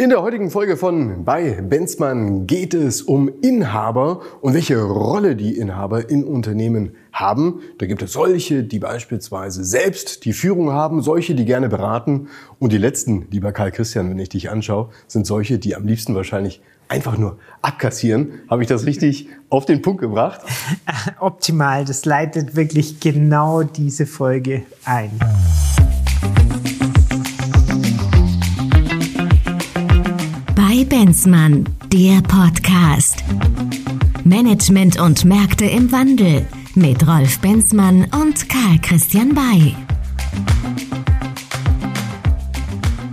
In der heutigen Folge von bei Benzmann geht es um Inhaber und welche Rolle die Inhaber in Unternehmen haben. Da gibt es solche, die beispielsweise selbst die Führung haben, solche, die gerne beraten und die letzten, lieber Karl Christian, wenn ich dich anschaue, sind solche, die am liebsten wahrscheinlich einfach nur abkassieren. Habe ich das richtig auf den Punkt gebracht? Optimal, das leitet wirklich genau diese Folge ein. Bei Benzmann, der Podcast. Management und Märkte im Wandel mit Rolf Benzmann und Karl Christian Bay.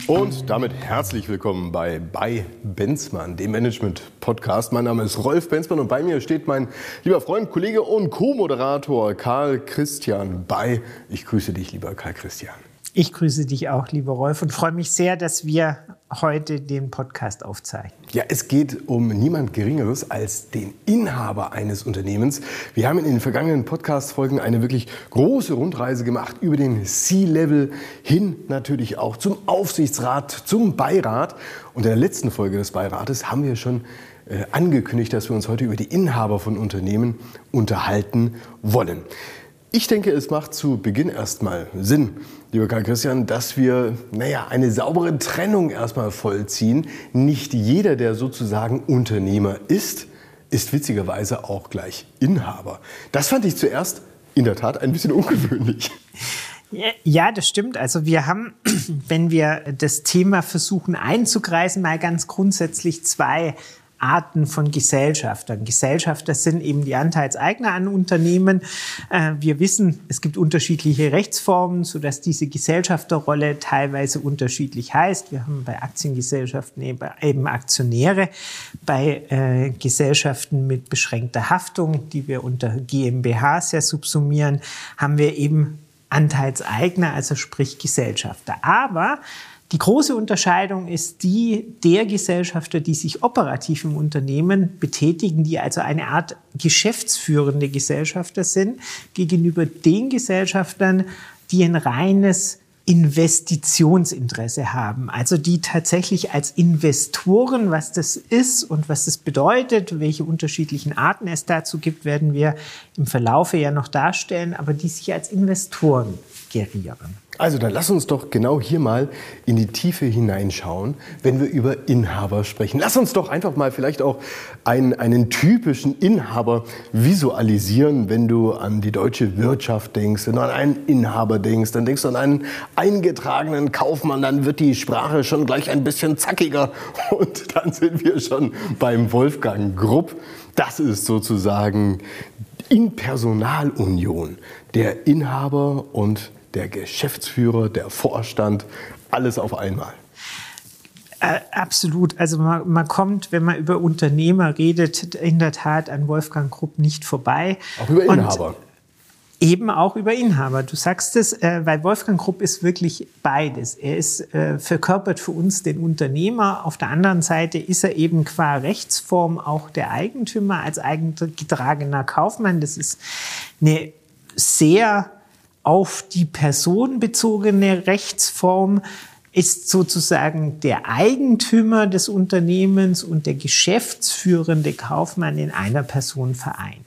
Und damit herzlich willkommen bei bei Benzmann, dem Management Podcast. Mein Name ist Rolf Benzmann und bei mir steht mein lieber Freund, Kollege und Co-Moderator Karl Christian Bay. Ich grüße dich, lieber Karl Christian. Ich grüße dich auch, lieber Rolf, und freue mich sehr, dass wir heute den Podcast aufzeichnen. Ja, es geht um niemand Geringeres als den Inhaber eines Unternehmens. Wir haben in den vergangenen Podcast-Folgen eine wirklich große Rundreise gemacht über den C-Level hin natürlich auch zum Aufsichtsrat, zum Beirat. Und in der letzten Folge des Beirates haben wir schon äh, angekündigt, dass wir uns heute über die Inhaber von Unternehmen unterhalten wollen. Ich denke, es macht zu Beginn erstmal Sinn, lieber Karl Christian, dass wir, naja, eine saubere Trennung erstmal vollziehen. Nicht jeder, der sozusagen Unternehmer ist, ist witzigerweise auch gleich Inhaber. Das fand ich zuerst in der Tat ein bisschen ungewöhnlich. Ja, das stimmt. Also wir haben, wenn wir das Thema versuchen einzugreisen, mal ganz grundsätzlich zwei Arten von Gesellschaftern. Gesellschafter sind eben die Anteilseigner an Unternehmen. Äh, wir wissen, es gibt unterschiedliche Rechtsformen, sodass diese Gesellschafterrolle teilweise unterschiedlich heißt. Wir haben bei Aktiengesellschaften eben Aktionäre, bei äh, Gesellschaften mit beschränkter Haftung, die wir unter GmbHs ja subsumieren, haben wir eben Anteilseigner, also sprich Gesellschafter. Aber die große Unterscheidung ist die der Gesellschafter, die sich operativ im Unternehmen betätigen, die also eine Art geschäftsführende Gesellschafter sind, gegenüber den Gesellschaftern, die ein reines Investitionsinteresse haben. Also die tatsächlich als Investoren, was das ist und was das bedeutet, welche unterschiedlichen Arten es dazu gibt, werden wir im Verlaufe ja noch darstellen, aber die sich als Investoren gerieren. Also dann lass uns doch genau hier mal in die Tiefe hineinschauen, wenn wir über Inhaber sprechen. Lass uns doch einfach mal vielleicht auch einen, einen typischen Inhaber visualisieren, wenn du an die deutsche Wirtschaft denkst, wenn du an einen Inhaber denkst, dann denkst du an einen eingetragenen Kaufmann, dann wird die Sprache schon gleich ein bisschen zackiger und dann sind wir schon beim Wolfgang Grupp. Das ist sozusagen in Personalunion der Inhaber und der Geschäftsführer, der Vorstand, alles auf einmal. Äh, absolut. Also man, man, kommt, wenn man über Unternehmer redet, in der Tat an Wolfgang Grupp nicht vorbei. Auch über Inhaber. Und eben auch über Inhaber. Du sagst es, äh, weil Wolfgang Grupp ist wirklich beides. Er ist äh, verkörpert für uns den Unternehmer. Auf der anderen Seite ist er eben qua Rechtsform auch der Eigentümer als eingetragener Kaufmann. Das ist eine sehr auf die Person bezogene Rechtsform ist sozusagen der Eigentümer des Unternehmens und der geschäftsführende Kaufmann in einer Person vereint.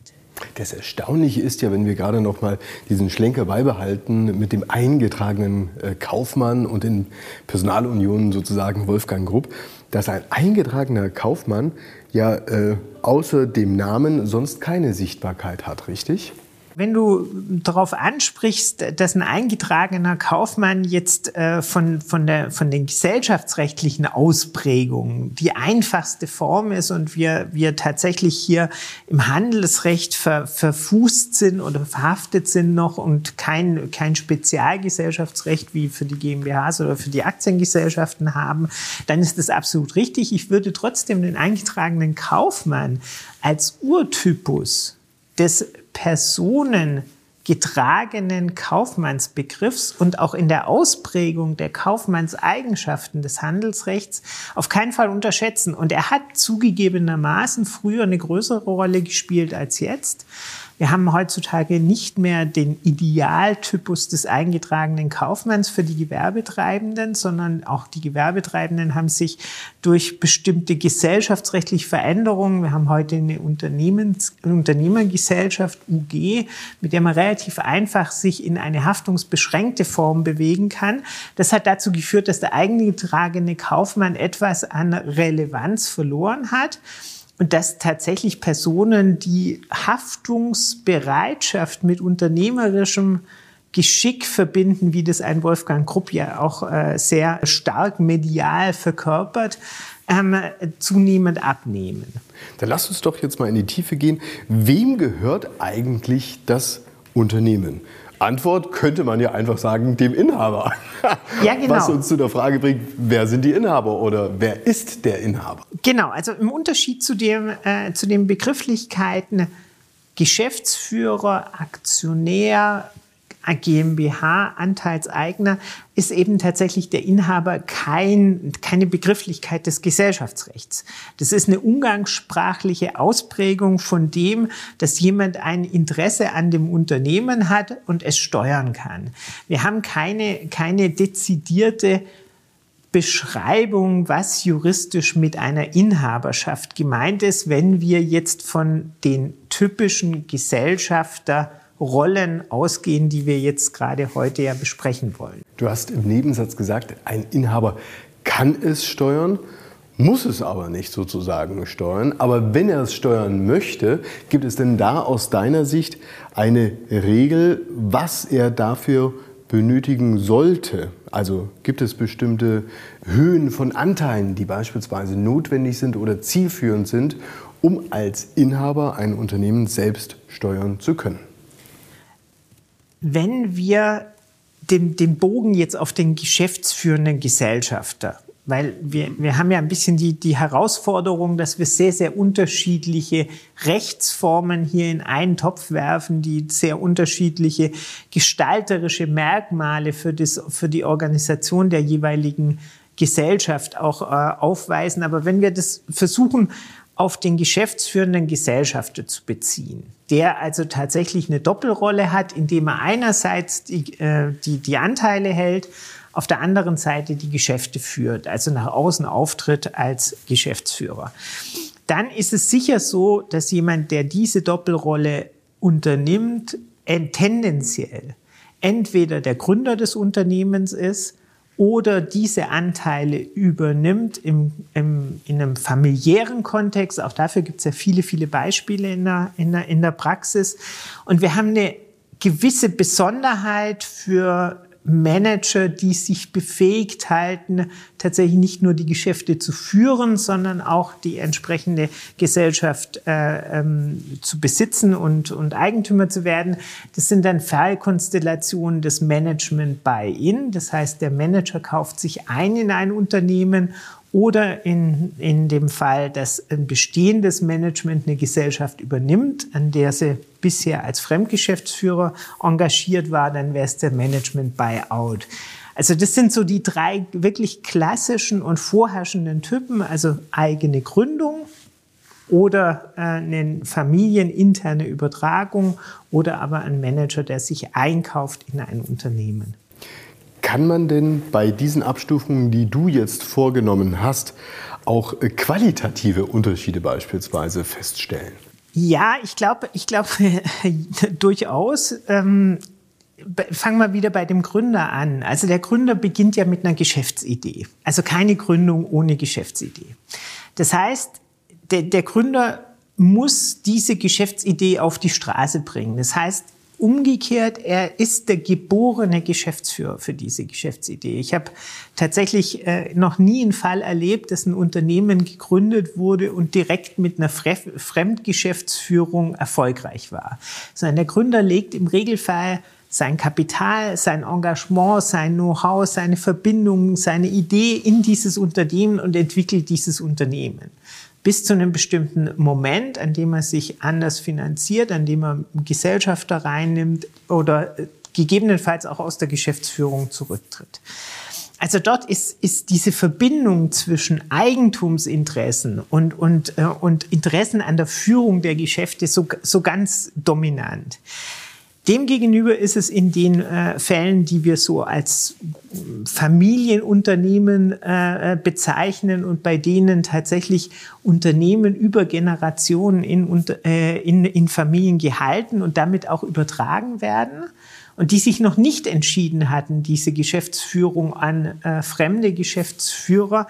Das Erstaunliche ist ja, wenn wir gerade noch mal diesen Schlenker beibehalten mit dem eingetragenen äh, Kaufmann und in Personalunion sozusagen Wolfgang Grupp, dass ein eingetragener Kaufmann ja äh, außer dem Namen sonst keine Sichtbarkeit hat, richtig? Wenn du darauf ansprichst, dass ein eingetragener Kaufmann jetzt äh, von, von, der, von den gesellschaftsrechtlichen Ausprägungen die einfachste Form ist und wir, wir tatsächlich hier im Handelsrecht ver, verfußt sind oder verhaftet sind noch und kein, kein Spezialgesellschaftsrecht wie für die GmbHs oder für die Aktiengesellschaften haben, dann ist das absolut richtig. Ich würde trotzdem den eingetragenen Kaufmann als Urtypus des personengetragenen Kaufmannsbegriffs und auch in der Ausprägung der Kaufmannseigenschaften des Handelsrechts auf keinen Fall unterschätzen. Und er hat zugegebenermaßen früher eine größere Rolle gespielt als jetzt. Wir haben heutzutage nicht mehr den Idealtypus des eingetragenen Kaufmanns für die Gewerbetreibenden, sondern auch die Gewerbetreibenden haben sich durch bestimmte gesellschaftsrechtliche Veränderungen, wir haben heute eine Unternehmens Unternehmergesellschaft UG, mit der man relativ einfach sich in eine haftungsbeschränkte Form bewegen kann. Das hat dazu geführt, dass der eingetragene Kaufmann etwas an Relevanz verloren hat und dass tatsächlich Personen, die Haftungsbereitschaft mit unternehmerischem Geschick verbinden, wie das ein Wolfgang Krupp ja auch äh, sehr stark medial verkörpert, ähm, zunehmend abnehmen. Dann lass uns doch jetzt mal in die Tiefe gehen. Wem gehört eigentlich das Unternehmen? Antwort könnte man ja einfach sagen, dem Inhaber. Ja, genau. Was uns zu der Frage bringt, wer sind die Inhaber oder wer ist der Inhaber? Genau, also im Unterschied zu, dem, äh, zu den Begrifflichkeiten Geschäftsführer, Aktionär, GmbH, Anteilseigner, ist eben tatsächlich der Inhaber kein, keine Begrifflichkeit des Gesellschaftsrechts. Das ist eine umgangssprachliche Ausprägung von dem, dass jemand ein Interesse an dem Unternehmen hat und es steuern kann. Wir haben keine, keine dezidierte Beschreibung, was juristisch mit einer Inhaberschaft gemeint ist, wenn wir jetzt von den typischen Gesellschafter Rollen ausgehen, die wir jetzt gerade heute ja besprechen wollen. Du hast im Nebensatz gesagt, ein Inhaber kann es steuern, muss es aber nicht sozusagen steuern. Aber wenn er es steuern möchte, gibt es denn da aus deiner Sicht eine Regel, was er dafür benötigen sollte? Also gibt es bestimmte Höhen von Anteilen, die beispielsweise notwendig sind oder zielführend sind, um als Inhaber ein Unternehmen selbst steuern zu können? Wenn wir den, den Bogen jetzt auf den geschäftsführenden Gesellschafter weil wir, wir haben ja ein bisschen die, die Herausforderung, dass wir sehr, sehr unterschiedliche Rechtsformen hier in einen Topf werfen, die sehr unterschiedliche gestalterische Merkmale für, das, für die Organisation der jeweiligen Gesellschaft auch äh, aufweisen. Aber wenn wir das versuchen, auf den geschäftsführenden Gesellschafter zu beziehen, der also tatsächlich eine Doppelrolle hat, indem er einerseits die, äh, die, die Anteile hält, auf der anderen Seite die Geschäfte führt, also nach außen auftritt als Geschäftsführer. Dann ist es sicher so, dass jemand, der diese Doppelrolle unternimmt, tendenziell entweder der Gründer des Unternehmens ist oder diese Anteile übernimmt im, im, in einem familiären Kontext. Auch dafür gibt es ja viele, viele Beispiele in der, in, der, in der Praxis. Und wir haben eine gewisse Besonderheit für Manager, die sich befähigt halten, tatsächlich nicht nur die Geschäfte zu führen, sondern auch die entsprechende Gesellschaft äh, ähm, zu besitzen und, und Eigentümer zu werden. Das sind dann Fallkonstellationen des Management Buy-in. Das heißt, der Manager kauft sich ein in ein Unternehmen oder in, in dem Fall, dass ein bestehendes Management eine Gesellschaft übernimmt, an der sie bisher als Fremdgeschäftsführer engagiert war, dann wäre es der Management Buyout. Also das sind so die drei wirklich klassischen und vorherrschenden Typen, also eigene Gründung oder äh, eine familieninterne Übertragung oder aber ein Manager, der sich einkauft in ein Unternehmen. Kann man denn bei diesen Abstufungen, die du jetzt vorgenommen hast, auch qualitative Unterschiede beispielsweise feststellen? Ja, ich glaube, ich glaube durchaus. Ähm, fangen wir wieder bei dem Gründer an. Also der Gründer beginnt ja mit einer Geschäftsidee. Also keine Gründung ohne Geschäftsidee. Das heißt, der, der Gründer muss diese Geschäftsidee auf die Straße bringen. Das heißt, Umgekehrt, er ist der geborene Geschäftsführer für diese Geschäftsidee. Ich habe tatsächlich äh, noch nie einen Fall erlebt, dass ein Unternehmen gegründet wurde und direkt mit einer Fre Fremdgeschäftsführung erfolgreich war. Sondern der Gründer legt im Regelfall sein Kapital, sein Engagement, sein Know-how, seine Verbindungen, seine Idee in dieses Unternehmen und entwickelt dieses Unternehmen bis zu einem bestimmten Moment, an dem er sich anders finanziert, an dem er Gesellschafter reinnimmt oder äh, gegebenenfalls auch aus der Geschäftsführung zurücktritt. Also dort ist, ist diese Verbindung zwischen Eigentumsinteressen und, und, äh, und Interessen an der Führung der Geschäfte so, so ganz dominant. Demgegenüber ist es in den äh, Fällen, die wir so als Familienunternehmen äh, bezeichnen und bei denen tatsächlich Unternehmen über Generationen in, äh, in, in Familien gehalten und damit auch übertragen werden und die sich noch nicht entschieden hatten, diese Geschäftsführung an äh, fremde Geschäftsführer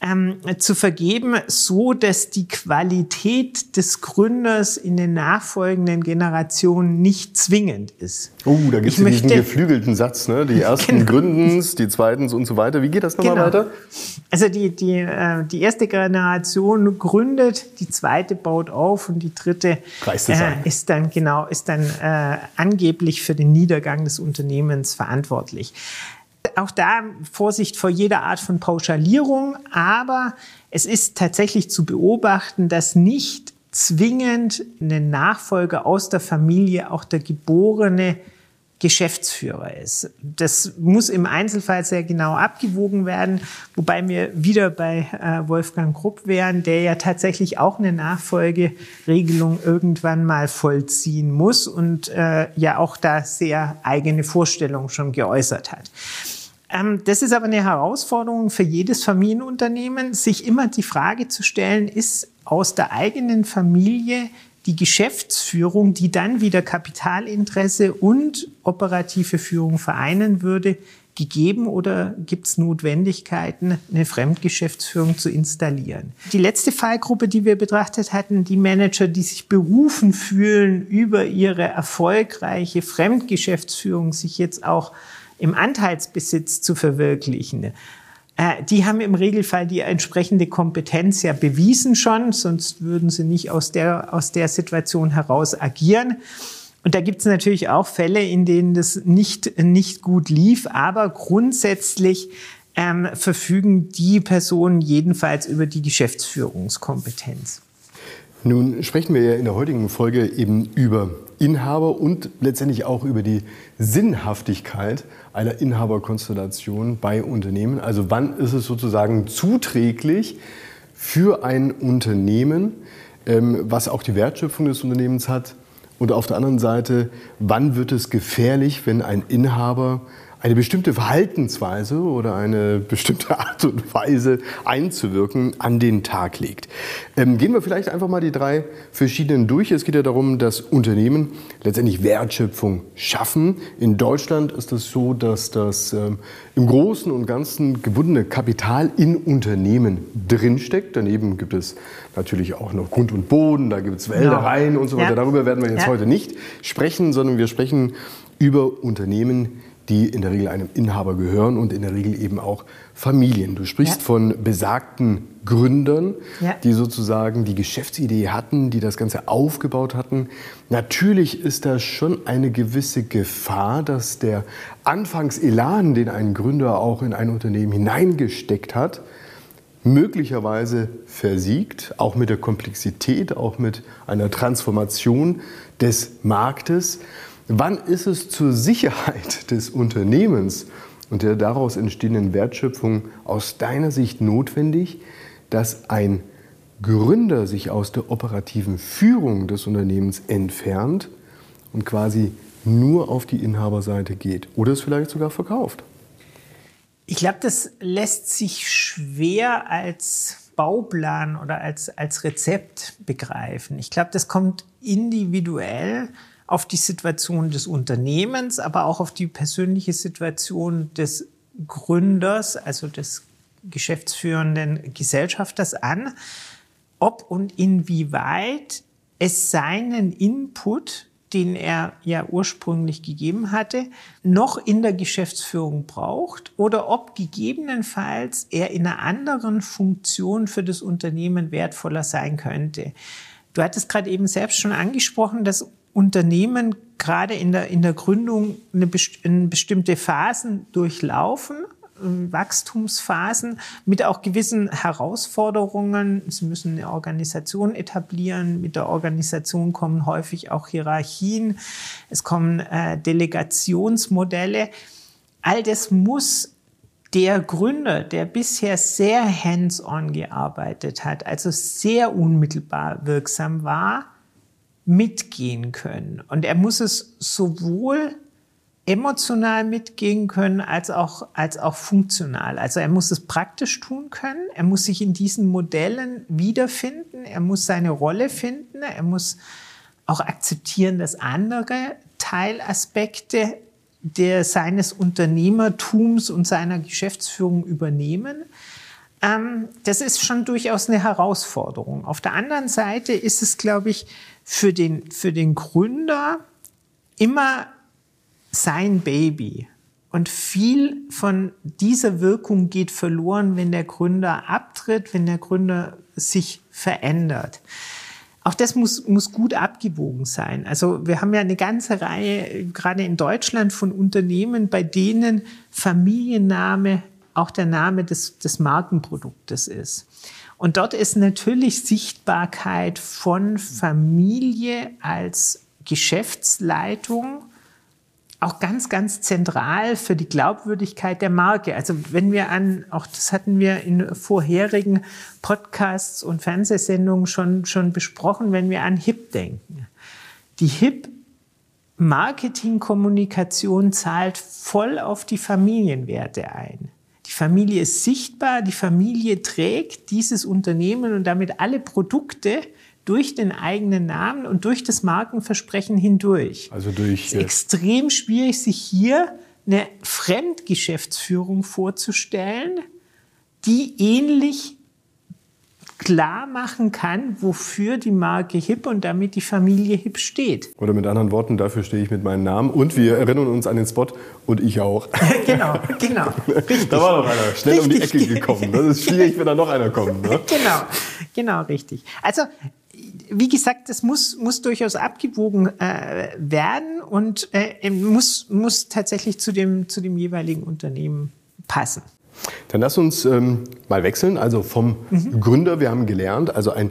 ähm, zu vergeben, so dass die Qualität des Gründers in den nachfolgenden Generationen nicht zwingend ist. Oh, da gibt es diesen geflügelten Satz, ne? Die ersten genau. gründens, die zweiten und so weiter. Wie geht das nochmal genau. weiter? Also die, die, äh, die erste Generation gründet, die zweite baut auf und die dritte äh, ist dann genau ist dann äh, angeblich für den Niedergang des Unternehmens verantwortlich auch da Vorsicht vor jeder Art von Pauschalierung, aber es ist tatsächlich zu beobachten, dass nicht zwingend ein Nachfolger aus der Familie auch der geborene Geschäftsführer ist. Das muss im Einzelfall sehr genau abgewogen werden, wobei wir wieder bei äh, Wolfgang Krupp wären, der ja tatsächlich auch eine Nachfolgeregelung irgendwann mal vollziehen muss und äh, ja auch da sehr eigene Vorstellungen schon geäußert hat. Ähm, das ist aber eine Herausforderung für jedes Familienunternehmen, sich immer die Frage zu stellen, ist aus der eigenen Familie die Geschäftsführung, die dann wieder Kapitalinteresse und operative Führung vereinen würde, gegeben oder gibt es Notwendigkeiten, eine Fremdgeschäftsführung zu installieren? Die letzte Fallgruppe, die wir betrachtet hatten, die Manager, die sich berufen fühlen, über ihre erfolgreiche Fremdgeschäftsführung sich jetzt auch im Anteilsbesitz zu verwirklichen, die haben im Regelfall die entsprechende Kompetenz ja bewiesen schon, sonst würden sie nicht aus der, aus der Situation heraus agieren. Und da gibt es natürlich auch Fälle, in denen das nicht, nicht gut lief, aber grundsätzlich ähm, verfügen die Personen jedenfalls über die Geschäftsführungskompetenz. Nun sprechen wir ja in der heutigen Folge eben über Inhaber und letztendlich auch über die Sinnhaftigkeit einer Inhaberkonstellation bei Unternehmen. Also wann ist es sozusagen zuträglich für ein Unternehmen, ähm, was auch die Wertschöpfung des Unternehmens hat. Und auf der anderen Seite, wann wird es gefährlich, wenn ein Inhaber eine bestimmte Verhaltensweise oder eine bestimmte Art und Weise einzuwirken an den Tag legt. Ähm, gehen wir vielleicht einfach mal die drei verschiedenen durch. Es geht ja darum, dass Unternehmen letztendlich Wertschöpfung schaffen. In Deutschland ist es so, dass das ähm, im Großen und Ganzen gebundene Kapital in Unternehmen drinsteckt. Daneben gibt es natürlich auch noch Grund und Boden, da gibt es Wäldereien ja. und so weiter. Ja. Darüber werden wir jetzt ja. heute nicht sprechen, sondern wir sprechen über Unternehmen, die in der Regel einem Inhaber gehören und in der Regel eben auch Familien. Du sprichst ja. von besagten Gründern, ja. die sozusagen die Geschäftsidee hatten, die das Ganze aufgebaut hatten. Natürlich ist da schon eine gewisse Gefahr, dass der Anfangselan, den ein Gründer auch in ein Unternehmen hineingesteckt hat, möglicherweise versiegt, auch mit der Komplexität, auch mit einer Transformation des Marktes. Wann ist es zur Sicherheit des Unternehmens und der daraus entstehenden Wertschöpfung aus deiner Sicht notwendig, dass ein Gründer sich aus der operativen Führung des Unternehmens entfernt und quasi nur auf die Inhaberseite geht oder es vielleicht sogar verkauft? Ich glaube, das lässt sich schwer als Bauplan oder als, als Rezept begreifen. Ich glaube, das kommt individuell auf die Situation des Unternehmens, aber auch auf die persönliche Situation des Gründers, also des geschäftsführenden Gesellschafters an, ob und inwieweit es seinen Input, den er ja ursprünglich gegeben hatte, noch in der Geschäftsführung braucht oder ob gegebenenfalls er in einer anderen Funktion für das Unternehmen wertvoller sein könnte. Du hattest gerade eben selbst schon angesprochen, dass Unternehmen gerade in der, in der Gründung eine, bestimmte Phasen durchlaufen, äh, Wachstumsphasen mit auch gewissen Herausforderungen. Sie müssen eine Organisation etablieren. Mit der Organisation kommen häufig auch Hierarchien. Es kommen äh, Delegationsmodelle. All das muss der Gründer, der bisher sehr hands-on gearbeitet hat, also sehr unmittelbar wirksam war, mitgehen können. Und er muss es sowohl emotional mitgehen können als auch, als auch funktional. Also er muss es praktisch tun können, er muss sich in diesen Modellen wiederfinden, er muss seine Rolle finden, er muss auch akzeptieren, dass andere Teilaspekte der, seines Unternehmertums und seiner Geschäftsführung übernehmen. Ähm, das ist schon durchaus eine Herausforderung. Auf der anderen Seite ist es, glaube ich, für den, für den Gründer immer sein Baby. Und viel von dieser Wirkung geht verloren, wenn der Gründer abtritt, wenn der Gründer sich verändert. Auch das muss, muss gut abgewogen sein. Also wir haben ja eine ganze Reihe, gerade in Deutschland, von Unternehmen, bei denen Familienname auch der Name des, des Markenproduktes ist. Und dort ist natürlich Sichtbarkeit von Familie als Geschäftsleitung auch ganz, ganz zentral für die Glaubwürdigkeit der Marke. Also wenn wir an, auch das hatten wir in vorherigen Podcasts und Fernsehsendungen schon, schon besprochen, wenn wir an HIP denken. Die HIP Marketingkommunikation zahlt voll auf die Familienwerte ein. Die Familie ist sichtbar, die Familie trägt dieses Unternehmen und damit alle Produkte, durch den eigenen Namen und durch das Markenversprechen hindurch. Also durch. Es ist extrem schwierig, sich hier eine Fremdgeschäftsführung vorzustellen, die ähnlich klar machen kann, wofür die Marke HIP und damit die Familie HIP steht. Oder mit anderen Worten, dafür stehe ich mit meinem Namen und wir erinnern uns an den Spot und ich auch. genau, genau. Richtig. Da war noch einer schnell richtig. um die Ecke gekommen. Das ist schwierig, wenn da noch einer kommt. Ne? genau, genau, richtig. Also wie gesagt, das muss, muss durchaus abgewogen äh, werden und äh, muss, muss tatsächlich zu dem, zu dem jeweiligen Unternehmen passen. Dann lass uns ähm, mal wechseln. Also vom mhm. Gründer, wir haben gelernt, also ein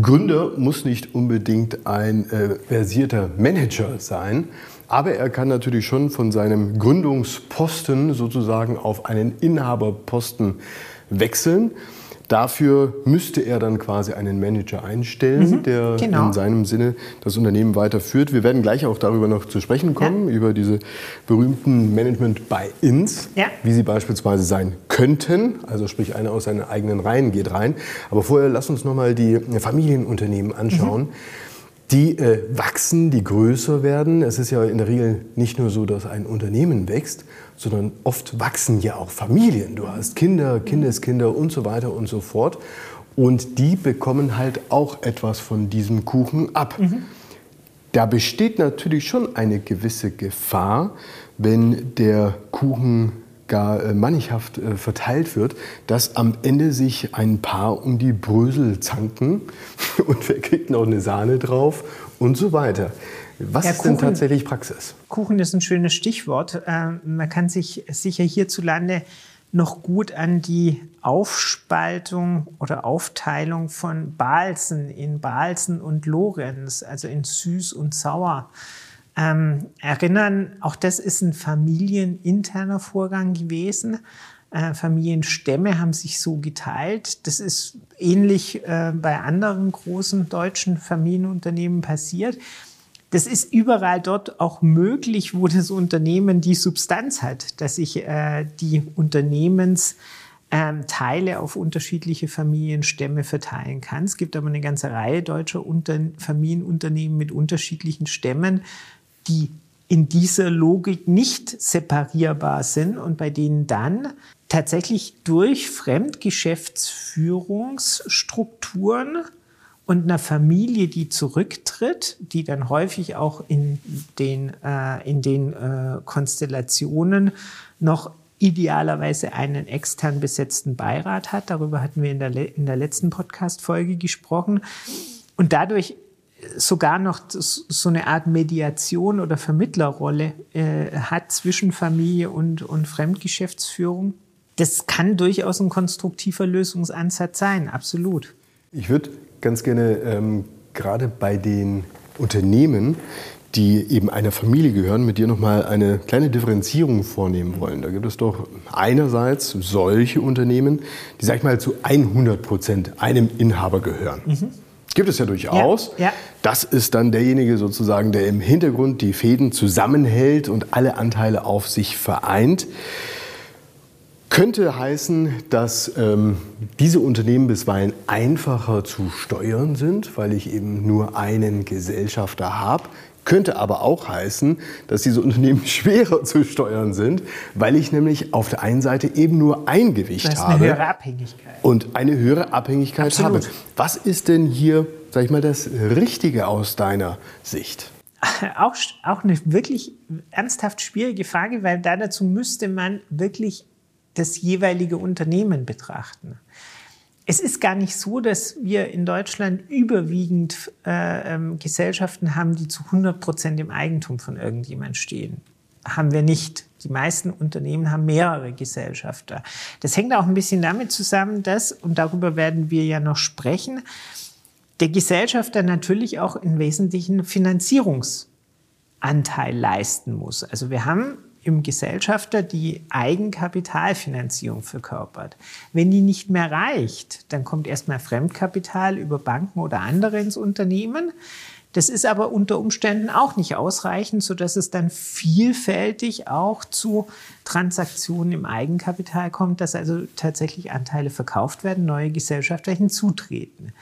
Gründer muss nicht unbedingt ein äh, versierter Manager sein, aber er kann natürlich schon von seinem Gründungsposten sozusagen auf einen Inhaberposten wechseln. Dafür müsste er dann quasi einen Manager einstellen, mhm, der genau. in seinem Sinne das Unternehmen weiterführt. Wir werden gleich auch darüber noch zu sprechen kommen, ja. über diese berühmten Management-Buy-ins, ja. wie sie beispielsweise sein könnten. Also sprich, einer aus seinen eigenen Reihen geht rein. Aber vorher lass uns nochmal die Familienunternehmen anschauen. Mhm die äh, wachsen, die größer werden. Es ist ja in der Regel nicht nur so, dass ein Unternehmen wächst, sondern oft wachsen ja auch Familien. Du hast Kinder, Kindeskinder und so weiter und so fort. Und die bekommen halt auch etwas von diesem Kuchen ab. Mhm. Da besteht natürlich schon eine gewisse Gefahr, wenn der Kuchen gar äh, mannighaft äh, verteilt wird, dass am Ende sich ein Paar um die Brösel zanken und wer kriegt noch eine Sahne drauf und so weiter. Was ja, ist Kuchen, denn tatsächlich Praxis? Kuchen ist ein schönes Stichwort. Ähm, man kann sich sicher hierzulande noch gut an die Aufspaltung oder Aufteilung von Balzen in Balzen und Lorenz, also in süß und sauer, ähm, erinnern, auch das ist ein familieninterner Vorgang gewesen. Äh, Familienstämme haben sich so geteilt. Das ist ähnlich äh, bei anderen großen deutschen Familienunternehmen passiert. Das ist überall dort auch möglich, wo das Unternehmen die Substanz hat, dass sich äh, die Unternehmens ähm, Teile auf unterschiedliche Familienstämme verteilen kann. Es gibt aber eine ganze Reihe deutscher Unter Familienunternehmen mit unterschiedlichen Stämmen, die in dieser Logik nicht separierbar sind und bei denen dann tatsächlich durch Fremdgeschäftsführungsstrukturen und einer Familie, die zurücktritt, die dann häufig auch in den, äh, in den äh, Konstellationen noch idealerweise einen extern besetzten Beirat hat. Darüber hatten wir in der, in der letzten Podcast-Folge gesprochen. Und dadurch sogar noch so eine Art Mediation oder Vermittlerrolle äh, hat zwischen Familie und, und Fremdgeschäftsführung. Das kann durchaus ein konstruktiver Lösungsansatz sein, absolut. Ich würde ganz gerne ähm, gerade bei den Unternehmen, die eben einer Familie gehören, mit dir nochmal eine kleine Differenzierung vornehmen wollen. Da gibt es doch einerseits solche Unternehmen, die, sag ich mal, zu 100 Prozent einem Inhaber gehören. Mhm. Gibt es ja durchaus. Ja, ja. Das ist dann derjenige sozusagen, der im Hintergrund die Fäden zusammenhält und alle Anteile auf sich vereint. Könnte heißen, dass ähm, diese Unternehmen bisweilen einfacher zu steuern sind, weil ich eben nur einen Gesellschafter habe. Könnte aber auch heißen, dass diese Unternehmen schwerer zu steuern sind, weil ich nämlich auf der einen Seite eben nur ein Gewicht das habe. Eine höhere Abhängigkeit. Und eine höhere Abhängigkeit Absolut. habe. Was ist denn hier, sag ich mal, das Richtige aus deiner Sicht? Auch, auch eine wirklich ernsthaft schwierige Frage, weil da dazu müsste man wirklich das jeweilige Unternehmen betrachten. Es ist gar nicht so, dass wir in Deutschland überwiegend äh, ähm, Gesellschaften haben, die zu 100 Prozent im Eigentum von irgendjemand stehen. Haben wir nicht. Die meisten Unternehmen haben mehrere Gesellschafter. Das hängt auch ein bisschen damit zusammen, dass, und darüber werden wir ja noch sprechen, der Gesellschafter natürlich auch in wesentlichen Finanzierungsanteil leisten muss. Also wir haben im Gesellschafter die Eigenkapitalfinanzierung verkörpert. Wenn die nicht mehr reicht, dann kommt erstmal Fremdkapital über Banken oder andere ins Unternehmen. Das ist aber unter Umständen auch nicht ausreichend, sodass es dann vielfältig auch zu Transaktionen im Eigenkapital kommt, dass also tatsächlich Anteile verkauft werden, neue Gesellschafter hinzutreten.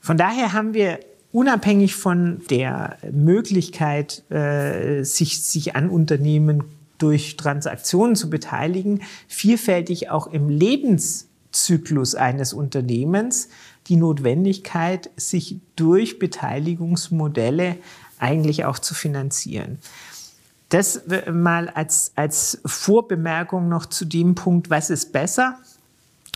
Von daher haben wir unabhängig von der Möglichkeit, äh, sich, sich an Unternehmen durch Transaktionen zu beteiligen, vielfältig auch im Lebenszyklus eines Unternehmens die Notwendigkeit, sich durch Beteiligungsmodelle eigentlich auch zu finanzieren. Das mal als, als Vorbemerkung noch zu dem Punkt, was ist besser?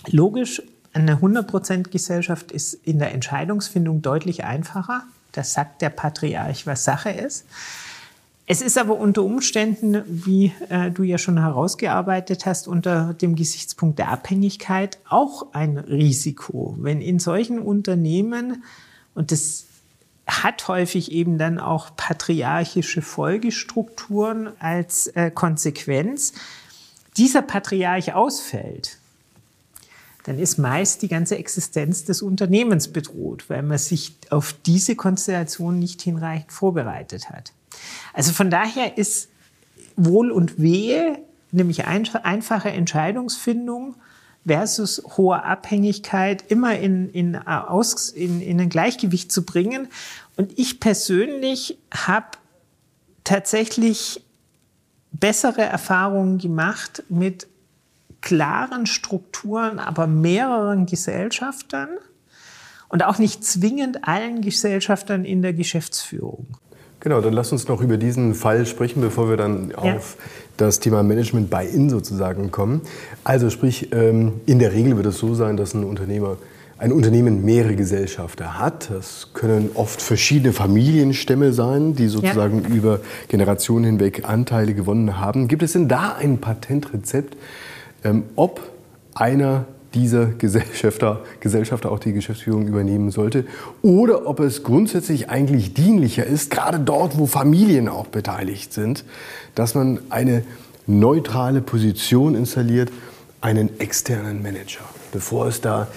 Logisch, eine 100% Gesellschaft ist in der Entscheidungsfindung deutlich einfacher. Das sagt der Patriarch, was Sache ist. Es ist aber unter Umständen, wie äh, du ja schon herausgearbeitet hast, unter dem Gesichtspunkt der Abhängigkeit auch ein Risiko. Wenn in solchen Unternehmen, und das hat häufig eben dann auch patriarchische Folgestrukturen als äh, Konsequenz, dieser Patriarch ausfällt, dann ist meist die ganze Existenz des Unternehmens bedroht, weil man sich auf diese Konstellation nicht hinreichend vorbereitet hat. Also von daher ist Wohl und Wehe, nämlich einfache Entscheidungsfindung versus hohe Abhängigkeit immer in, in, aus, in, in ein Gleichgewicht zu bringen. Und ich persönlich habe tatsächlich bessere Erfahrungen gemacht mit klaren Strukturen, aber mehreren Gesellschaftern und auch nicht zwingend allen Gesellschaftern in der Geschäftsführung. Genau, dann lass uns noch über diesen Fall sprechen, bevor wir dann ja. auf das Thema Management Buy-in sozusagen kommen. Also sprich, ähm, in der Regel wird es so sein, dass ein Unternehmer ein Unternehmen mehrere Gesellschafter hat. Das können oft verschiedene Familienstämme sein, die sozusagen ja. über Generationen hinweg Anteile gewonnen haben. Gibt es denn da ein Patentrezept, ähm, ob einer dieser Gesellschafter, Gesellschafter auch die Geschäftsführung übernehmen sollte oder ob es grundsätzlich eigentlich dienlicher ist, gerade dort, wo Familien auch beteiligt sind, dass man eine neutrale Position installiert, einen externen Manager, bevor es da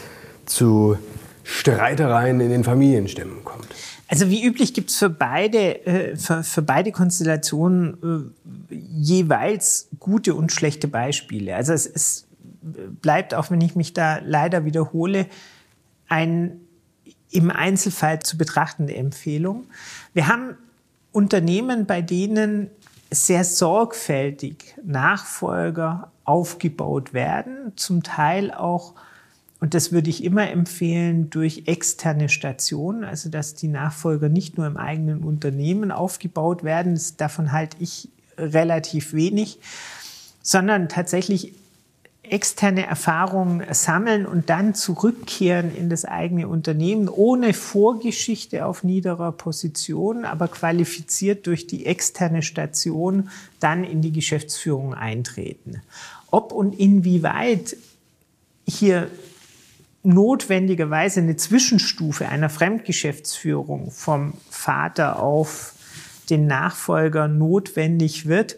zu Streitereien in den Familienstämmen kommt. Also wie üblich gibt es für beide, äh, für, für, beide Konstellationen äh, jeweils gute und schlechte Beispiele. Also es ist bleibt, auch wenn ich mich da leider wiederhole, ein im Einzelfall zu betrachtende Empfehlung. Wir haben Unternehmen, bei denen sehr sorgfältig Nachfolger aufgebaut werden, zum Teil auch, und das würde ich immer empfehlen, durch externe Stationen, also dass die Nachfolger nicht nur im eigenen Unternehmen aufgebaut werden, davon halte ich relativ wenig, sondern tatsächlich externe Erfahrungen sammeln und dann zurückkehren in das eigene Unternehmen ohne Vorgeschichte auf niederer Position, aber qualifiziert durch die externe Station dann in die Geschäftsführung eintreten. Ob und inwieweit hier notwendigerweise eine Zwischenstufe einer Fremdgeschäftsführung vom Vater auf den Nachfolger notwendig wird,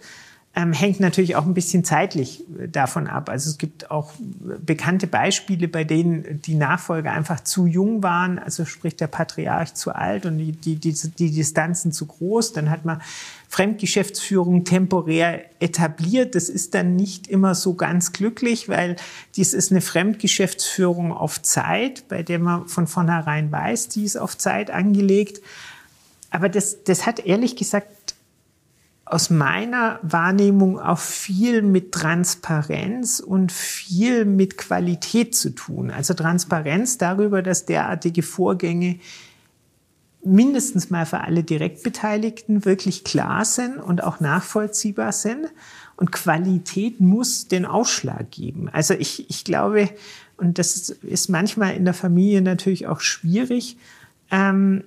ähm, hängt natürlich auch ein bisschen zeitlich äh, davon ab. Also es gibt auch bekannte Beispiele, bei denen die Nachfolger einfach zu jung waren, also sprich der Patriarch zu alt und die, die, die, die Distanzen zu groß. Dann hat man Fremdgeschäftsführung temporär etabliert. Das ist dann nicht immer so ganz glücklich, weil dies ist eine Fremdgeschäftsführung auf Zeit, bei der man von vornherein weiß, die ist auf Zeit angelegt. Aber das, das hat ehrlich gesagt aus meiner Wahrnehmung auch viel mit Transparenz und viel mit Qualität zu tun. Also Transparenz darüber, dass derartige Vorgänge mindestens mal für alle Direktbeteiligten wirklich klar sind und auch nachvollziehbar sind. Und Qualität muss den Ausschlag geben. Also ich, ich glaube, und das ist manchmal in der Familie natürlich auch schwierig, ähm,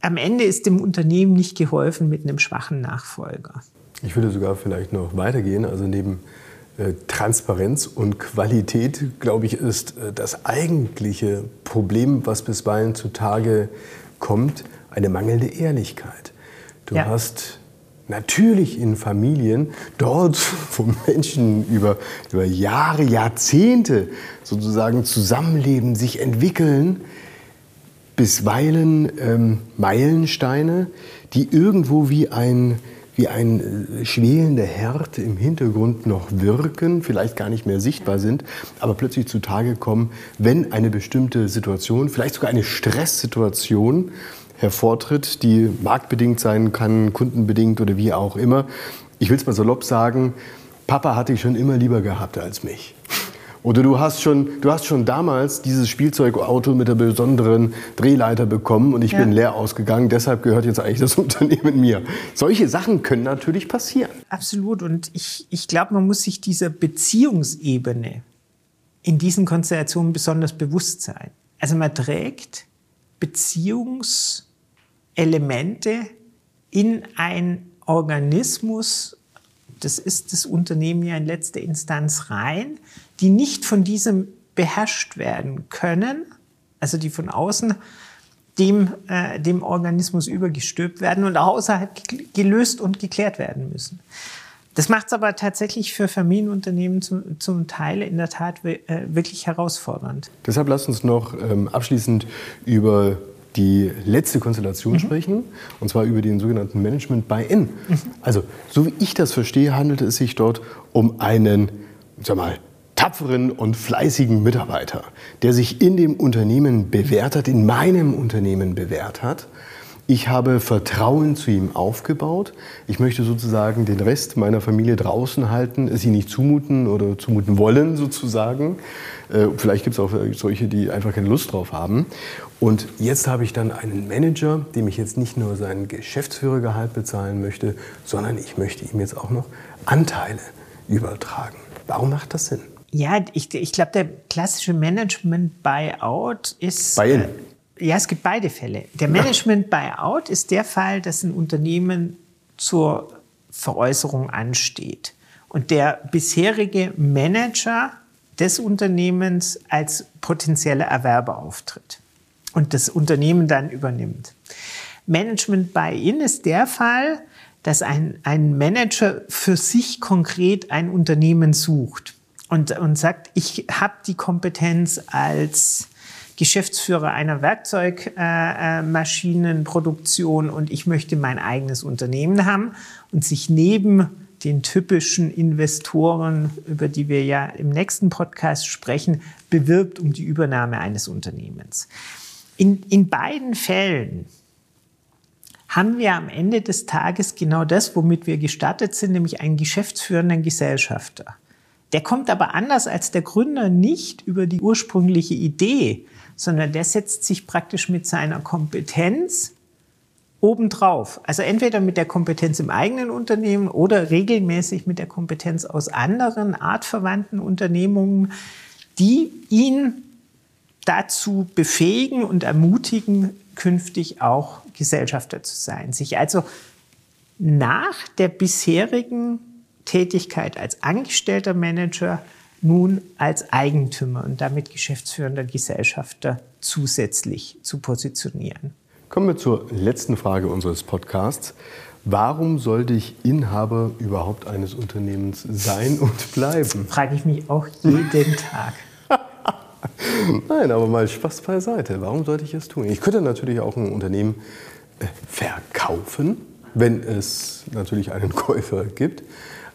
am Ende ist dem Unternehmen nicht geholfen mit einem schwachen Nachfolger. Ich würde sogar vielleicht noch weitergehen. Also neben äh, Transparenz und Qualität, glaube ich, ist äh, das eigentliche Problem, was bisweilen zutage kommt, eine mangelnde Ehrlichkeit. Du ja. hast natürlich in Familien, dort, wo Menschen über, über Jahre, Jahrzehnte sozusagen zusammenleben, sich entwickeln, bisweilen ähm, Meilensteine, die irgendwo wie ein, wie ein äh, schwelender Herd im Hintergrund noch wirken, vielleicht gar nicht mehr sichtbar sind, aber plötzlich zutage kommen, wenn eine bestimmte Situation, vielleicht sogar eine Stresssituation hervortritt, die marktbedingt sein kann, kundenbedingt oder wie auch immer. Ich will es mal salopp sagen, Papa hatte ich schon immer lieber gehabt als mich. Oder du hast schon, du hast schon damals dieses Spielzeugauto mit der besonderen Drehleiter bekommen und ich ja. bin leer ausgegangen. Deshalb gehört jetzt eigentlich das Unternehmen mir. Solche Sachen können natürlich passieren. Absolut. Und ich, ich glaube, man muss sich dieser Beziehungsebene in diesen Konstellationen besonders bewusst sein. Also man trägt Beziehungselemente in ein Organismus, das ist das Unternehmen ja in letzter Instanz rein, die nicht von diesem beherrscht werden können, also die von außen dem, äh, dem Organismus übergestülpt werden und außerhalb gelöst und geklärt werden müssen. Das macht es aber tatsächlich für Familienunternehmen zum, zum Teil in der Tat äh, wirklich herausfordernd. Deshalb lasst uns noch ähm, abschließend über die letzte Konstellation mhm. sprechen, und zwar über den sogenannten Management Buy-in. Mhm. Also, so wie ich das verstehe, handelt es sich dort um einen, sag mal, tapferen und fleißigen Mitarbeiter, der sich in dem Unternehmen bewährt hat, in meinem Unternehmen bewährt hat. Ich habe Vertrauen zu ihm aufgebaut. Ich möchte sozusagen den Rest meiner Familie draußen halten, es ihnen nicht zumuten oder zumuten wollen sozusagen. Äh, vielleicht gibt es auch solche, die einfach keine Lust drauf haben. Und jetzt habe ich dann einen Manager, dem ich jetzt nicht nur sein Geschäftsführergehalt bezahlen möchte, sondern ich möchte ihm jetzt auch noch Anteile übertragen. Warum macht das Sinn? Ja, ich, ich glaube, der klassische Management-Buyout ist. Buy-in. Ja, es gibt beide Fälle. Der Management-Buyout ist der Fall, dass ein Unternehmen zur Veräußerung ansteht und der bisherige Manager des Unternehmens als potenzieller Erwerber auftritt und das Unternehmen dann übernimmt. Management Buy-in ist der Fall, dass ein, ein Manager für sich konkret ein Unternehmen sucht und, und sagt, ich habe die Kompetenz als Geschäftsführer einer Werkzeugmaschinenproduktion äh, und ich möchte mein eigenes Unternehmen haben und sich neben den typischen Investoren, über die wir ja im nächsten Podcast sprechen, bewirbt um die Übernahme eines Unternehmens. In, in beiden Fällen haben wir am Ende des Tages genau das, womit wir gestartet sind, nämlich einen geschäftsführenden Gesellschafter. Der kommt aber anders als der Gründer nicht über die ursprüngliche Idee, sondern der setzt sich praktisch mit seiner Kompetenz obendrauf. Also entweder mit der Kompetenz im eigenen Unternehmen oder regelmäßig mit der Kompetenz aus anderen artverwandten Unternehmungen, die ihn dazu befähigen und ermutigen, künftig auch Gesellschafter zu sein. Sich also nach der bisherigen Tätigkeit als angestellter Manager nun als Eigentümer und damit geschäftsführender Gesellschafter zusätzlich zu positionieren. Kommen wir zur letzten Frage unseres Podcasts. Warum sollte ich Inhaber überhaupt eines Unternehmens sein und bleiben? Frage ich mich auch jeden Tag. Nein, aber mal Spaß beiseite. Warum sollte ich es tun? Ich könnte natürlich auch ein Unternehmen äh, verkaufen, wenn es natürlich einen Käufer gibt.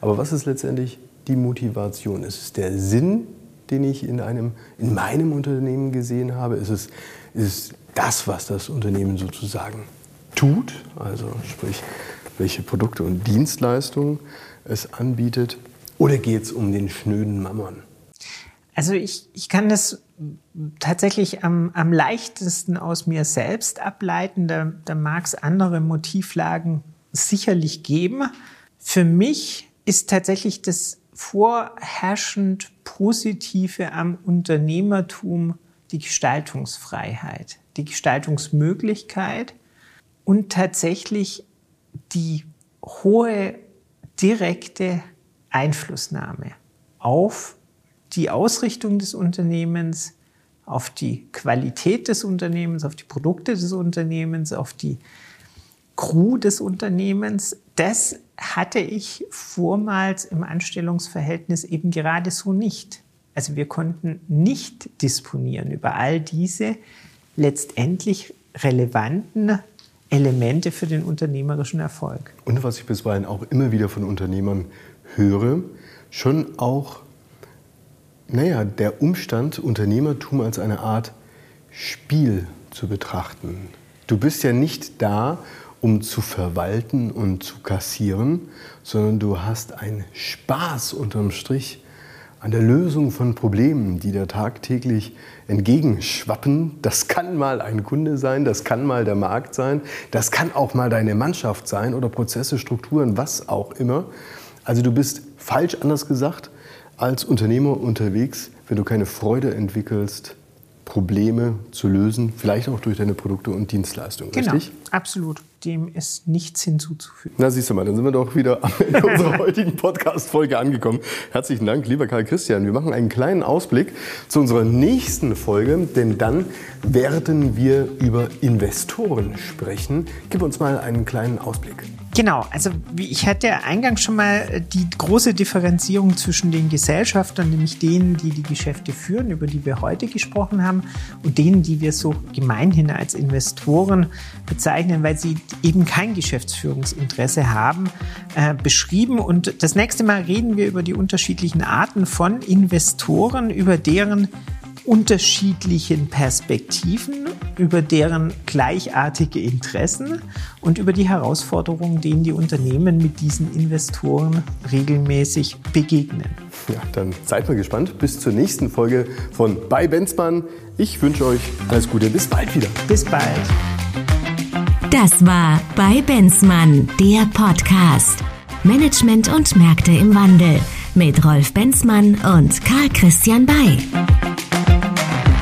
Aber was ist letztendlich die Motivation? Ist es der Sinn, den ich in, einem, in meinem Unternehmen gesehen habe? Ist es, ist das, was das Unternehmen sozusagen tut? Also sprich, welche Produkte und Dienstleistungen es anbietet? Oder geht es um den schnöden Mammon? Also ich, ich kann das tatsächlich am, am leichtesten aus mir selbst ableiten. Da, da mag es andere Motivlagen sicherlich geben. Für mich ist tatsächlich das vorherrschend Positive am Unternehmertum die Gestaltungsfreiheit, die Gestaltungsmöglichkeit und tatsächlich die hohe direkte Einflussnahme auf die Ausrichtung des Unternehmens, auf die Qualität des Unternehmens, auf die Produkte des Unternehmens, auf die Crew des Unternehmens. Das hatte ich vormals im Anstellungsverhältnis eben gerade so nicht. Also wir konnten nicht disponieren über all diese letztendlich relevanten Elemente für den unternehmerischen Erfolg. Und was ich bisweilen auch immer wieder von Unternehmern höre, schon auch naja, der Umstand, Unternehmertum als eine Art Spiel zu betrachten. Du bist ja nicht da, um zu verwalten und zu kassieren, sondern du hast einen Spaß unterm Strich an der Lösung von Problemen, die da tagtäglich entgegenschwappen. Das kann mal ein Kunde sein, das kann mal der Markt sein, das kann auch mal deine Mannschaft sein oder Prozesse, Strukturen, was auch immer. Also du bist falsch anders gesagt als Unternehmer unterwegs, wenn du keine Freude entwickelst, Probleme zu lösen, vielleicht auch durch deine Produkte und Dienstleistungen, genau, richtig? Absolut. Dem ist nichts hinzuzufügen. Na, siehst du mal, dann sind wir doch wieder am Ende unserer heutigen Podcast-Folge angekommen. Herzlichen Dank, lieber Karl Christian. Wir machen einen kleinen Ausblick zu unserer nächsten Folge, denn dann werden wir über Investoren sprechen. Gib uns mal einen kleinen Ausblick. Genau, also ich hatte eingangs schon mal die große Differenzierung zwischen den Gesellschaftern, nämlich denen, die die Geschäfte führen, über die wir heute gesprochen haben, und denen, die wir so gemeinhin als Investoren bezeichnen, weil sie eben kein Geschäftsführungsinteresse haben, äh, beschrieben. Und das nächste Mal reden wir über die unterschiedlichen Arten von Investoren, über deren unterschiedlichen Perspektiven, über deren gleichartige Interessen und über die Herausforderungen, denen die Unternehmen mit diesen Investoren regelmäßig begegnen. Ja, dann seid mal gespannt. Bis zur nächsten Folge von Bei Benzmann. Ich wünsche euch alles Gute. Bis bald wieder. Bis bald. Das war Bei Benzmann, der Podcast. Management und Märkte im Wandel mit Rolf Benzmann und Karl Christian Bay.